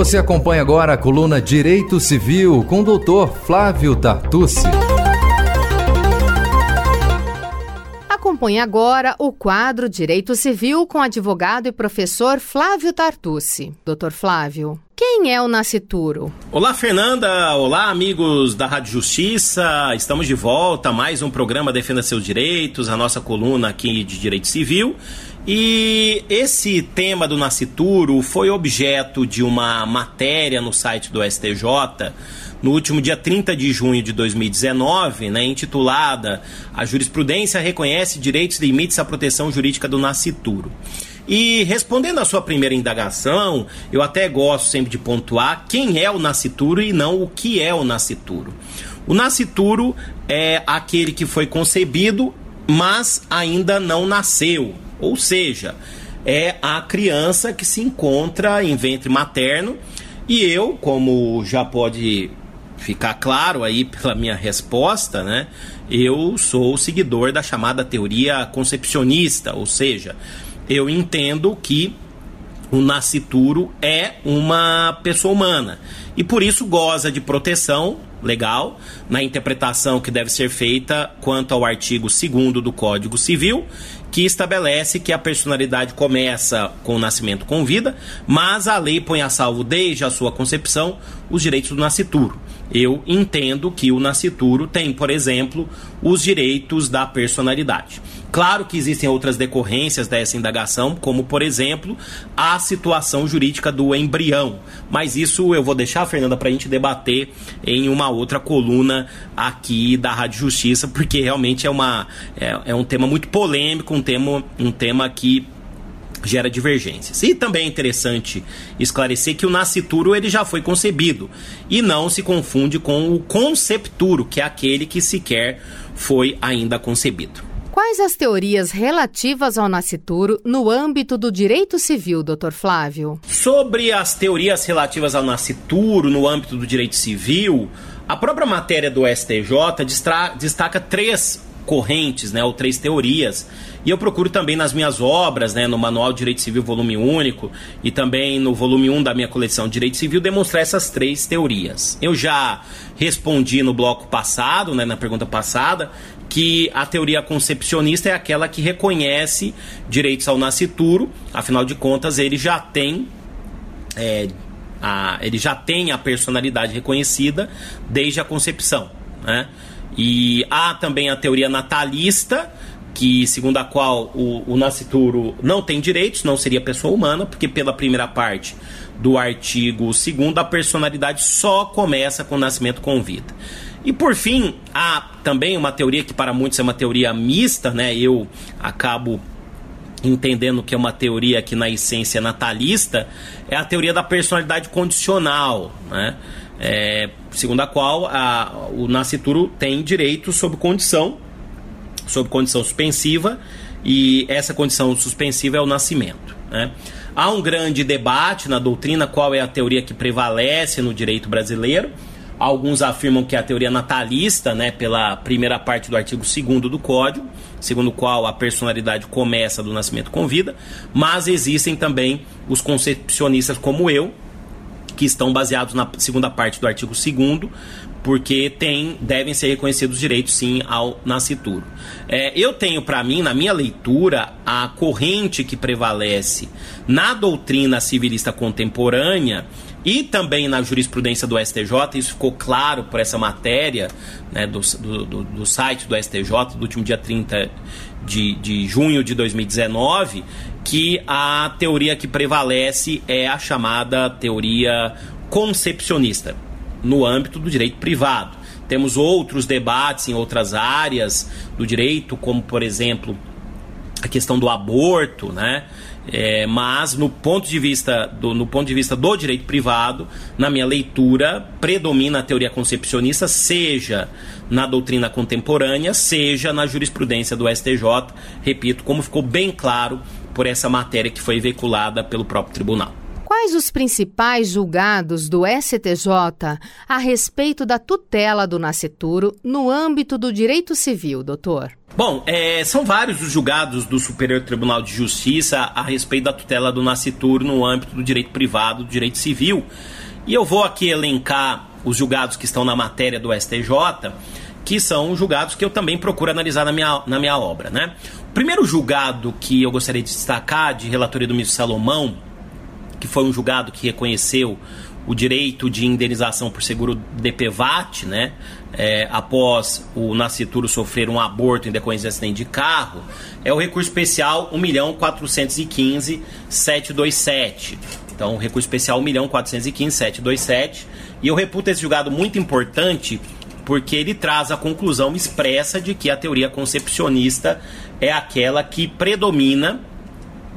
Você acompanha agora a coluna Direito Civil com o doutor Flávio Tartucci. Acompanhe agora o quadro Direito Civil com o advogado e professor Flávio Tartucci. Doutor Flávio, quem é o nascituro? Olá, Fernanda. Olá, amigos da Rádio Justiça. Estamos de volta a mais um programa Defenda Seus Direitos, a nossa coluna aqui de Direito Civil. E esse tema do nascituro foi objeto de uma matéria no site do STJ no último dia 30 de junho de 2019, né, intitulada A Jurisprudência Reconhece Direitos e Limites à Proteção Jurídica do Nascituro. E respondendo à sua primeira indagação, eu até gosto sempre de pontuar quem é o nascituro e não o que é o nascituro. O nascituro é aquele que foi concebido, mas ainda não nasceu. Ou seja, é a criança que se encontra em ventre materno. E eu, como já pode ficar claro aí pela minha resposta, né? Eu sou seguidor da chamada teoria concepcionista, ou seja, eu entendo que o nascituro é uma pessoa humana e por isso goza de proteção legal na interpretação que deve ser feita quanto ao artigo 2 do Código Civil, que estabelece que a personalidade começa com o nascimento com vida, mas a lei põe a salvo desde a sua concepção os direitos do nascituro eu entendo que o nascituro tem, por exemplo, os direitos da personalidade. Claro que existem outras decorrências dessa indagação, como, por exemplo, a situação jurídica do embrião. Mas isso eu vou deixar, Fernanda, para a gente debater em uma outra coluna aqui da Rádio Justiça, porque realmente é, uma, é, é um tema muito polêmico, um tema, um tema que gera divergências. E também é interessante esclarecer que o nascituro ele já foi concebido e não se confunde com o concepturo, que é aquele que sequer foi ainda concebido. Quais as teorias relativas ao nascituro no âmbito do direito civil, Dr. Flávio? Sobre as teorias relativas ao nascituro no âmbito do direito civil, a própria matéria do STJ destaca três correntes, né, ou três teorias. E eu procuro também nas minhas obras, né, no Manual de Direito Civil Volume Único e também no volume 1 da minha coleção Direito Civil, demonstrar essas três teorias. Eu já respondi no bloco passado, né, na pergunta passada, que a teoria concepcionista é aquela que reconhece direitos ao nascituro, afinal de contas ele já tem é, a, ele já tem a personalidade reconhecida desde a concepção, né? E há também a teoria natalista, que segundo a qual o, o nascituro não tem direitos, não seria pessoa humana, porque pela primeira parte do artigo 2 a personalidade só começa com o nascimento com vida. E por fim, há também uma teoria que para muitos é uma teoria mista, né? Eu acabo entendendo que é uma teoria que na essência é natalista, é a teoria da personalidade condicional, né? É, segundo a qual a, o nascituro tem direito sob condição, sob condição suspensiva, e essa condição suspensiva é o nascimento. Né? Há um grande debate na doutrina qual é a teoria que prevalece no direito brasileiro. Alguns afirmam que é a teoria natalista, né, pela primeira parte do artigo 2 do Código, segundo o qual a personalidade começa do nascimento com vida, mas existem também os concepcionistas como eu, que estão baseados na segunda parte do artigo 2 porque tem, devem ser reconhecidos direitos sim ao nascituro. É, eu tenho para mim, na minha leitura, a corrente que prevalece na doutrina civilista contemporânea e também na jurisprudência do STJ, isso ficou claro por essa matéria né, do, do, do, site do STJ do último dia 30 de, de junho de 2019, que a teoria que prevalece é a chamada teoria concepcionista, no âmbito do direito privado. Temos outros debates em outras áreas do direito, como, por exemplo, a questão do aborto, né? É, mas no ponto de vista do, no ponto de vista do direito privado, na minha leitura, predomina a teoria concepcionista, seja na doutrina contemporânea, seja na jurisprudência do STJ, repito, como ficou bem claro por essa matéria que foi veiculada pelo próprio tribunal Quais os principais julgados do STJ a respeito da tutela do nascituro no âmbito do direito civil, doutor? Bom, é, são vários os julgados do Superior Tribunal de Justiça a respeito da tutela do nascituro no âmbito do direito privado, do direito civil. E eu vou aqui elencar os julgados que estão na matéria do STJ, que são julgados que eu também procuro analisar na minha, na minha obra. Né? O primeiro julgado que eu gostaria de destacar, de relatoria do ministro Salomão, que foi um julgado que reconheceu o direito de indenização por seguro DPVAT, né? É, após o nascituro sofrer um aborto em decorrência de acidente de carro, é o recurso especial 1.415.727. Então, recurso especial 1.415.727. E eu reputo esse julgado muito importante porque ele traz a conclusão expressa de que a teoria concepcionista é aquela que predomina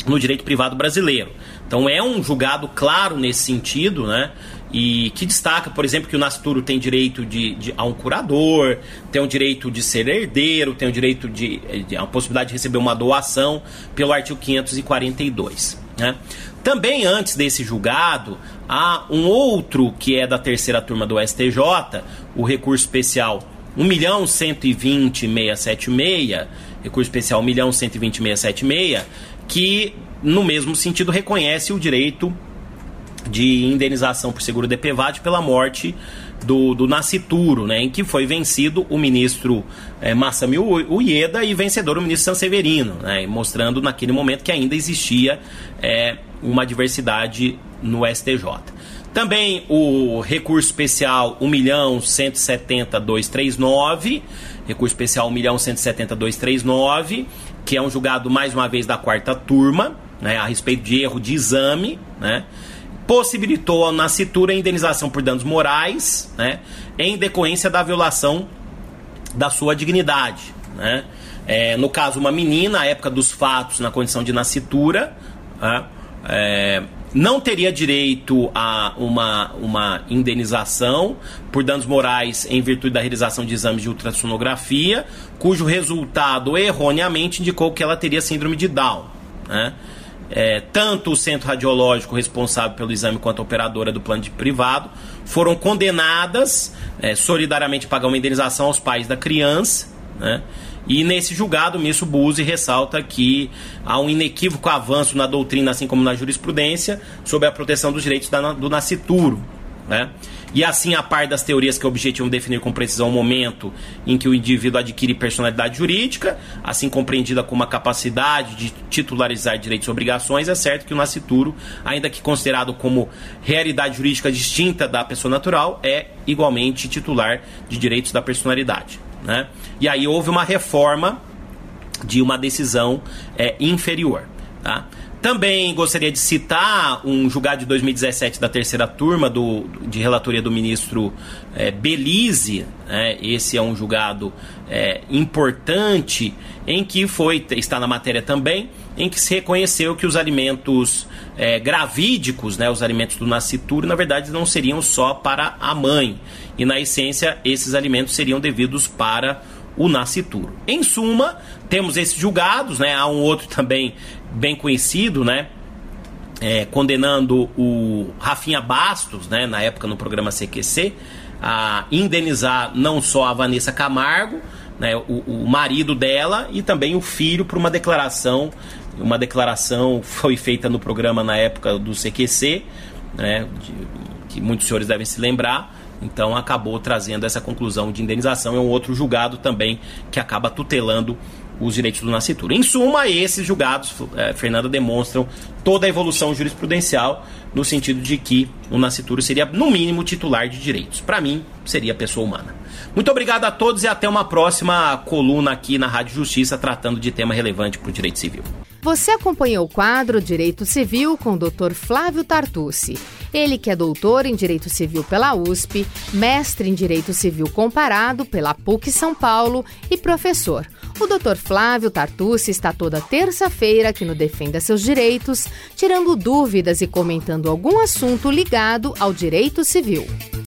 no direito privado brasileiro. Então é um julgado claro nesse sentido, né? E que destaca, por exemplo, que o nascituro tem direito de, de, a um curador, tem o direito de ser herdeiro, tem o direito de, de a possibilidade de receber uma doação pelo artigo 542. Né? Também antes desse julgado, há um outro que é da terceira turma do STJ, o recurso especial 1.120.676, recurso especial 1.120.676, que no mesmo sentido reconhece o direito de indenização por seguro DPVAT pela morte do, do nascituro, né, em que foi vencido o ministro é, Massami Ueda e vencedor o ministro Sanseverino, né, mostrando naquele momento que ainda existia é, uma diversidade no STJ. Também o recurso especial 1.170.239, recurso especial 1.170.239, que é um julgado mais uma vez da quarta turma, né, a respeito de erro de exame, né, possibilitou a nascitura a indenização por danos morais, né, em decorrência da violação da sua dignidade, né. É, no caso, uma menina, à época dos fatos, na condição de nascitura, né, é, não teria direito a uma, uma indenização por danos morais em virtude da realização de exames de ultrassonografia, cujo resultado erroneamente indicou que ela teria síndrome de Down. Né? é, tanto o centro radiológico responsável pelo exame quanto a operadora do plano de privado foram condenadas é, solidariamente a pagar uma indenização aos pais da criança, né? E nesse julgado, o ministro Buzzi ressalta que há um inequívoco avanço na doutrina, assim como na jurisprudência, sobre a proteção dos direitos da, do nascituro. Né? E assim, a par das teorias que objetivam definir com precisão o momento em que o indivíduo adquire personalidade jurídica, assim compreendida como a capacidade de titularizar direitos e obrigações, é certo que o nascituro, ainda que considerado como realidade jurídica distinta da pessoa natural, é igualmente titular de direitos da personalidade. Né? E aí houve uma reforma de uma decisão é, inferior. Tá? Também gostaria de citar um julgado de 2017 da terceira turma do, de relatoria do ministro é, Belize. Né? Esse é um julgado é, importante em que foi, está na matéria também, em que se reconheceu que os alimentos é, gravídicos, né, os alimentos do nascituro, na verdade não seriam só para a mãe. E na essência, esses alimentos seriam devidos para o nascituro. Em suma, temos esses julgados, né? Há um outro também bem conhecido, né? É, condenando o Rafinha Bastos, né, na época no programa CQC, a indenizar não só a Vanessa Camargo, né, o, o marido dela e também o filho por uma declaração. Uma declaração foi feita no programa na época do CQC, né, de, que muitos senhores devem se lembrar, então acabou trazendo essa conclusão de indenização. É um outro julgado também que acaba tutelando os direitos do nascituro. Em suma, esses julgados, é, Fernanda, demonstram toda a evolução jurisprudencial no sentido de que o nascituro seria, no mínimo, titular de direitos. Para mim, seria pessoa humana. Muito obrigado a todos e até uma próxima coluna aqui na Rádio Justiça tratando de tema relevante para o direito civil. Você acompanhou o quadro Direito Civil com o Dr. Flávio Tartucci. Ele que é doutor em Direito Civil pela USP, mestre em Direito Civil Comparado pela PUC São Paulo e professor. O Dr. Flávio Tartucci está toda terça-feira aqui no Defenda Seus Direitos, tirando dúvidas e comentando algum assunto ligado ao direito civil.